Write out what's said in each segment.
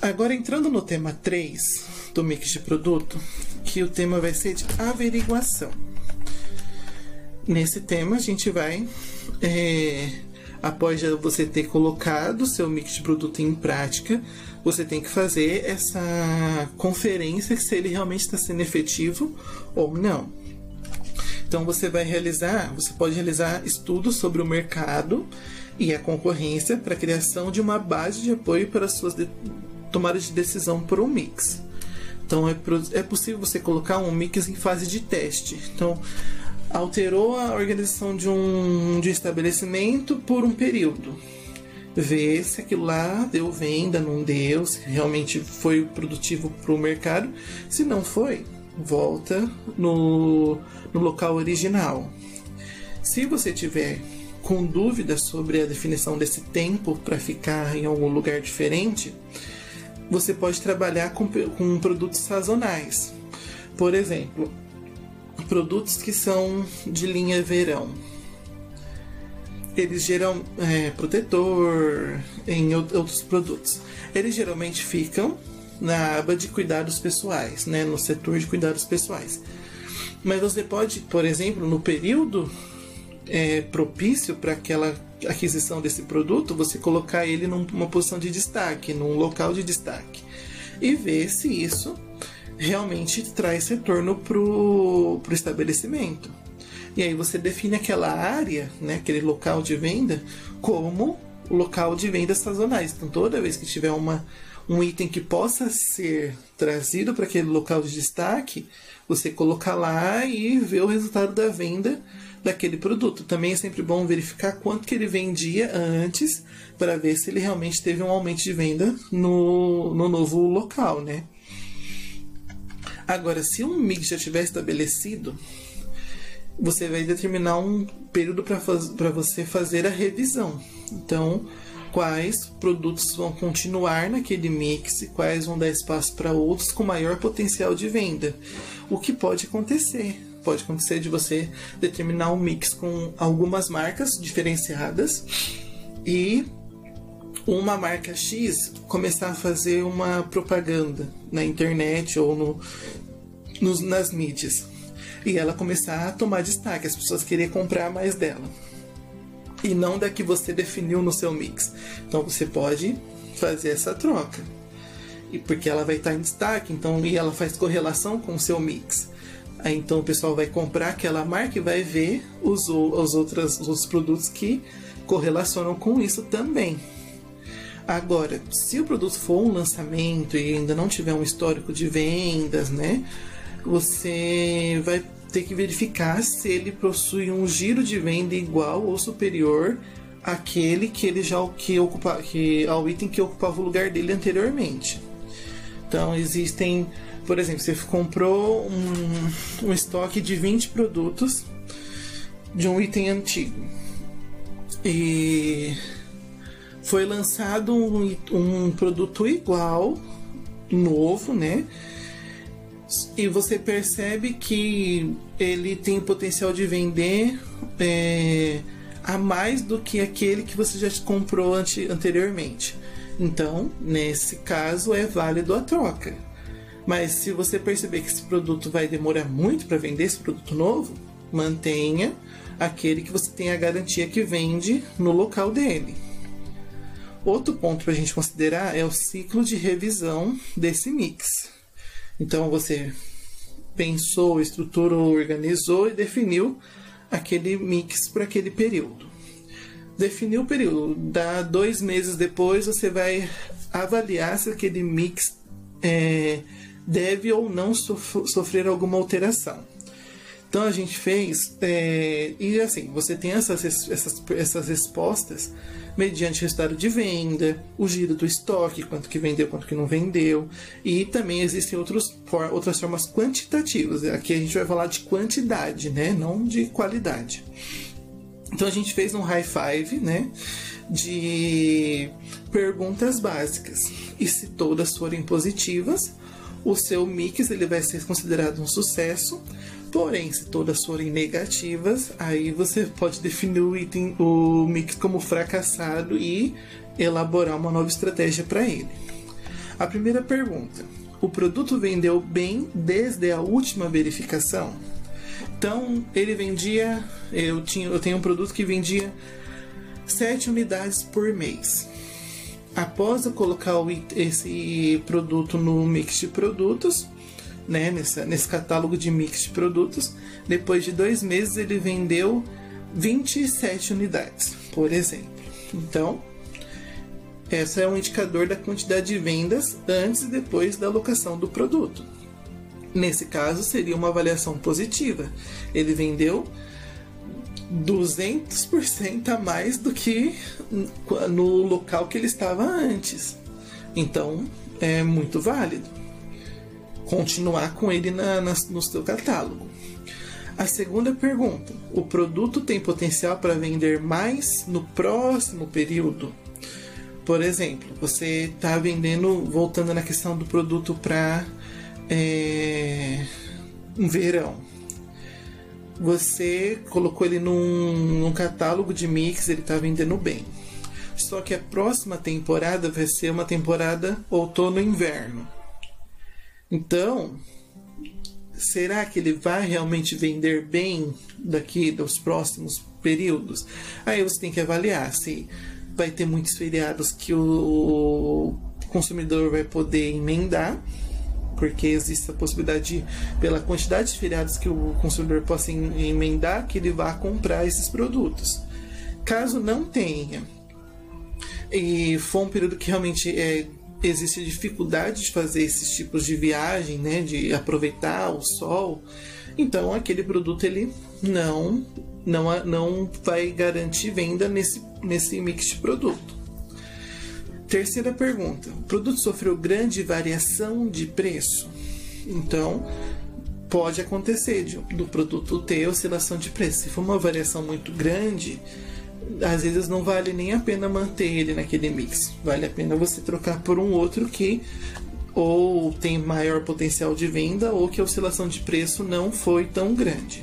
Agora entrando no tema 3 do mix de produto, que o tema vai ser de averiguação. Nesse tema a gente vai, é, após você ter colocado seu mix de produto em prática, você tem que fazer essa conferência se ele realmente está sendo efetivo ou não. Então você vai realizar, você pode realizar estudos sobre o mercado e a concorrência para criação de uma base de apoio para as suas de tomadas de decisão por um mix. Então é, é possível você colocar um mix em fase de teste. Então alterou a organização de um, de estabelecimento por um período. Ver se aquilo lá deu venda, não deu, se realmente foi produtivo para o mercado. Se não foi, volta no, no local original. Se você tiver com dúvidas sobre a definição desse tempo para ficar em algum lugar diferente, você pode trabalhar com, com produtos sazonais. Por exemplo, produtos que são de linha verão. Eles geram é, protetor em outros produtos. Eles geralmente ficam na aba de cuidados pessoais, né, no setor de cuidados pessoais. Mas você pode, por exemplo, no período é, propício para aquela aquisição desse produto, você colocar ele numa posição de destaque, num local de destaque, e ver se isso realmente traz retorno para o estabelecimento. E aí você define aquela área, né, aquele local de venda, como local de vendas sazonais. Então, toda vez que tiver uma, um item que possa ser trazido para aquele local de destaque, você colocar lá e ver o resultado da venda daquele produto. Também é sempre bom verificar quanto que ele vendia antes para ver se ele realmente teve um aumento de venda no, no novo local, né? Agora, se um mix já estiver estabelecido, você vai determinar um período para você fazer a revisão. Então, quais produtos vão continuar naquele mix e quais vão dar espaço para outros com maior potencial de venda. O que pode acontecer? Pode acontecer de você determinar um mix com algumas marcas diferenciadas e uma marca X começar a fazer uma propaganda na internet ou no, nas mídias e ela começar a tomar destaque, as pessoas querer comprar mais dela e não da que você definiu no seu mix. Então você pode fazer essa troca. E porque ela vai estar em destaque, então e ela faz correlação com o seu mix. Aí então o pessoal vai comprar aquela marca e vai ver os, os, outros, os outros produtos que correlacionam com isso também. Agora, se o produto for um lançamento e ainda não tiver um histórico de vendas, né? Você vai ter que verificar se ele possui um giro de venda igual ou superior àquele que ele já que ocupa, que ao item que ocupava o lugar dele anteriormente. Então existem, por exemplo, você comprou um, um estoque de 20 produtos de um item antigo e foi lançado um, um produto igual, novo, né? E você percebe que ele tem potencial de vender é, a mais do que aquele que você já comprou ante, anteriormente. Então, nesse caso, é válido a troca. Mas se você perceber que esse produto vai demorar muito para vender esse produto novo, mantenha aquele que você tem a garantia que vende no local dele. Outro ponto para a gente considerar é o ciclo de revisão desse mix. Então você pensou, estruturou, organizou e definiu aquele mix para aquele período. Definiu o período, dá dois meses depois você vai avaliar se aquele mix é, deve ou não sofrer alguma alteração. Então a gente fez, é, e assim, você tem essas, essas, essas respostas mediante resultado de venda, o giro do estoque, quanto que vendeu, quanto que não vendeu, e também existem outros, outras formas quantitativas. Aqui a gente vai falar de quantidade, né, não de qualidade. Então a gente fez um high five, né, de perguntas básicas, e se todas forem positivas, o seu mix ele vai ser considerado um sucesso Porém, se todas forem negativas, aí você pode definir o item, o mix como fracassado e elaborar uma nova estratégia para ele. A primeira pergunta: o produto vendeu bem desde a última verificação? Então, ele vendia, eu tinha, eu tenho um produto que vendia 7 unidades por mês. Após eu colocar esse produto no mix de produtos, né, nesse, nesse catálogo de mix de produtos, depois de dois meses ele vendeu 27 unidades, por exemplo. Então, essa é um indicador da quantidade de vendas antes e depois da alocação do produto. Nesse caso, seria uma avaliação positiva. Ele vendeu 200% a mais do que no local que ele estava antes. Então, é muito válido continuar com ele na, na, no seu catálogo. A segunda pergunta: o produto tem potencial para vender mais no próximo período? Por exemplo, você está vendendo, voltando na questão do produto para é, um verão. Você colocou ele num, num catálogo de mix, ele está vendendo bem. Só que a próxima temporada vai ser uma temporada outono-inverno. Então, será que ele vai realmente vender bem daqui dos próximos períodos? Aí você tem que avaliar se vai ter muitos feriados que o consumidor vai poder emendar porque existe a possibilidade, de, pela quantidade de feriados que o consumidor possa emendar, que ele vá comprar esses produtos. Caso não tenha, e for um período que realmente é, existe dificuldade de fazer esses tipos de viagem, né, de aproveitar o sol, então aquele produto ele não não, não vai garantir venda nesse, nesse mix de produto. Terceira pergunta: o produto sofreu grande variação de preço? Então, pode acontecer de, do produto ter oscilação de preço. Se for uma variação muito grande, às vezes não vale nem a pena manter ele naquele mix. Vale a pena você trocar por um outro que ou tem maior potencial de venda ou que a oscilação de preço não foi tão grande.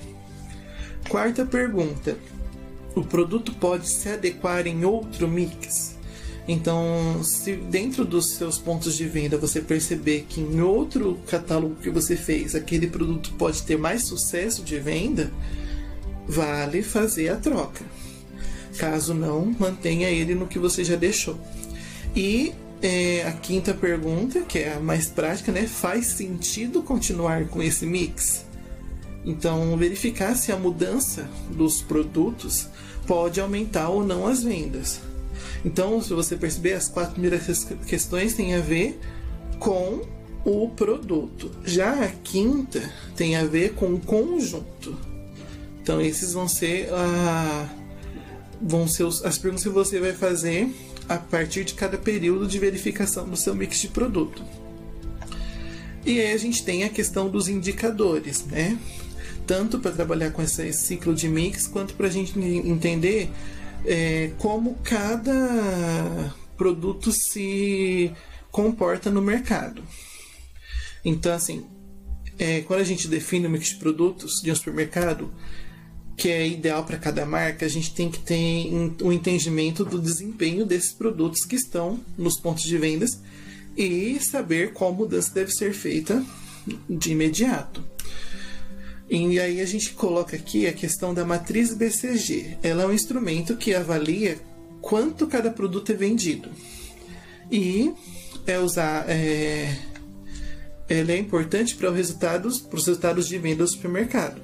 Quarta pergunta: o produto pode se adequar em outro mix? Então, se dentro dos seus pontos de venda você perceber que em outro catálogo que você fez aquele produto pode ter mais sucesso de venda, vale fazer a troca. Caso não, mantenha ele no que você já deixou. E é, a quinta pergunta, que é a mais prática, né? Faz sentido continuar com esse mix? Então, verificar se a mudança dos produtos pode aumentar ou não as vendas. Então, se você perceber, as quatro primeiras questões têm a ver com o produto. Já a quinta tem a ver com o conjunto. Então, esses vão ser, a, vão ser os, as perguntas que você vai fazer a partir de cada período de verificação do seu mix de produto. E aí a gente tem a questão dos indicadores, né? Tanto para trabalhar com esse ciclo de mix, quanto para a gente entender é, como cada produto se comporta no mercado. Então, assim, é, quando a gente define o mix de produtos de um supermercado, que é ideal para cada marca, a gente tem que ter um entendimento do desempenho desses produtos que estão nos pontos de vendas e saber qual mudança deve ser feita de imediato. E aí a gente coloca aqui a questão da matriz BCG. Ela é um instrumento que avalia quanto cada produto é vendido. E é usar. É, ela é importante para os resultados, para os resultados de venda do supermercado.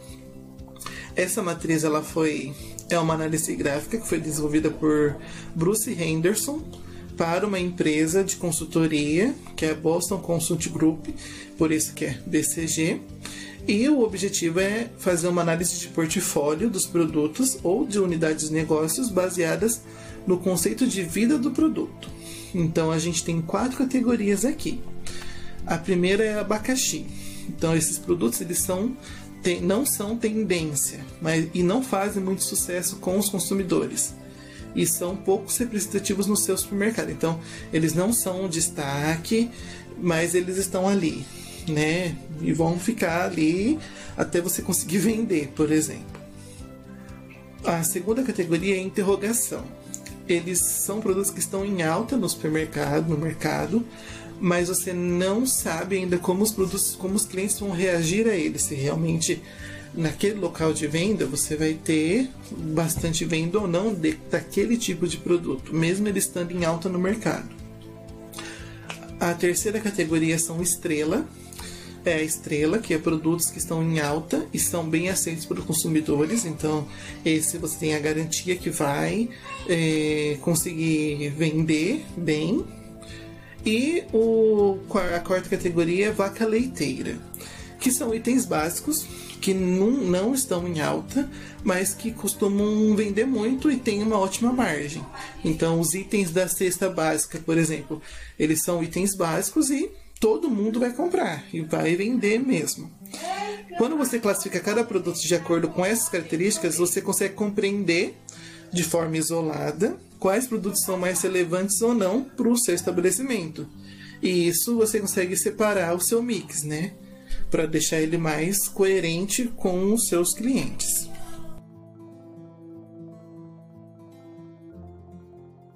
Essa matriz ela foi é uma análise gráfica que foi desenvolvida por Bruce Henderson para uma empresa de consultoria que é a Boston Consult Group, por isso que é BCG e o objetivo é fazer uma análise de portfólio dos produtos ou de unidades de negócios baseadas no conceito de vida do produto. Então a gente tem quatro categorias aqui. A primeira é abacaxi. Então esses produtos eles são não são tendência, mas e não fazem muito sucesso com os consumidores e são poucos representativos no seu supermercado. Então, eles não são um destaque, mas eles estão ali né? E vão ficar ali até você conseguir vender, por exemplo. A segunda categoria é interrogação. Eles são produtos que estão em alta no supermercado, no mercado, mas você não sabe ainda como os produtos, como os clientes vão reagir a ele, se realmente naquele local de venda você vai ter bastante venda ou não de, daquele tipo de produto, mesmo ele estando em alta no mercado. A terceira categoria são estrela, é a estrela, que é produtos que estão em alta e são bem aceitos pelos consumidores. Então, esse você tem a garantia que vai é, conseguir vender bem. E o, a quarta categoria é vaca leiteira, que são itens básicos que não, não estão em alta, mas que costumam vender muito e tem uma ótima margem. Então, os itens da cesta básica, por exemplo, eles são itens básicos e todo mundo vai comprar e vai vender mesmo. Quando você classifica cada produto de acordo com essas características, você consegue compreender de forma isolada quais produtos são mais relevantes ou não para o seu estabelecimento. E isso você consegue separar o seu mix, né? Para deixar ele mais coerente com os seus clientes.